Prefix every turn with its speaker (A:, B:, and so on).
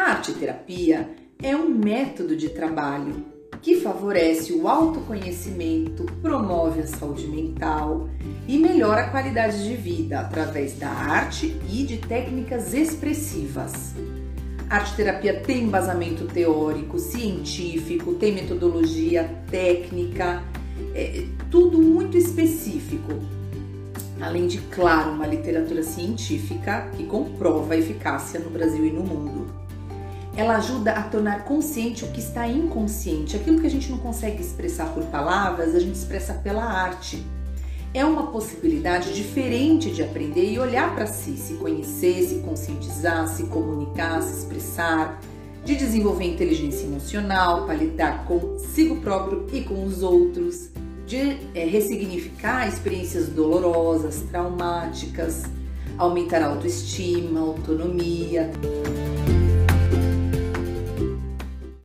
A: arte terapia é um método de trabalho que favorece o autoconhecimento, promove a saúde mental e melhora a qualidade de vida através da arte e de técnicas expressivas. A arte terapia tem embasamento teórico, científico, tem metodologia técnica, é tudo muito específico. Além de, claro, uma literatura científica que comprova a eficácia no Brasil e no mundo. Ela ajuda a tornar consciente o que está inconsciente, aquilo que a gente não consegue expressar por palavras, a gente expressa pela arte. É uma possibilidade diferente de aprender e olhar para si, se conhecer, se conscientizar, se comunicar, se expressar, de desenvolver inteligência emocional para lidar consigo próprio e com os outros, de é, ressignificar experiências dolorosas, traumáticas, aumentar a autoestima, autonomia.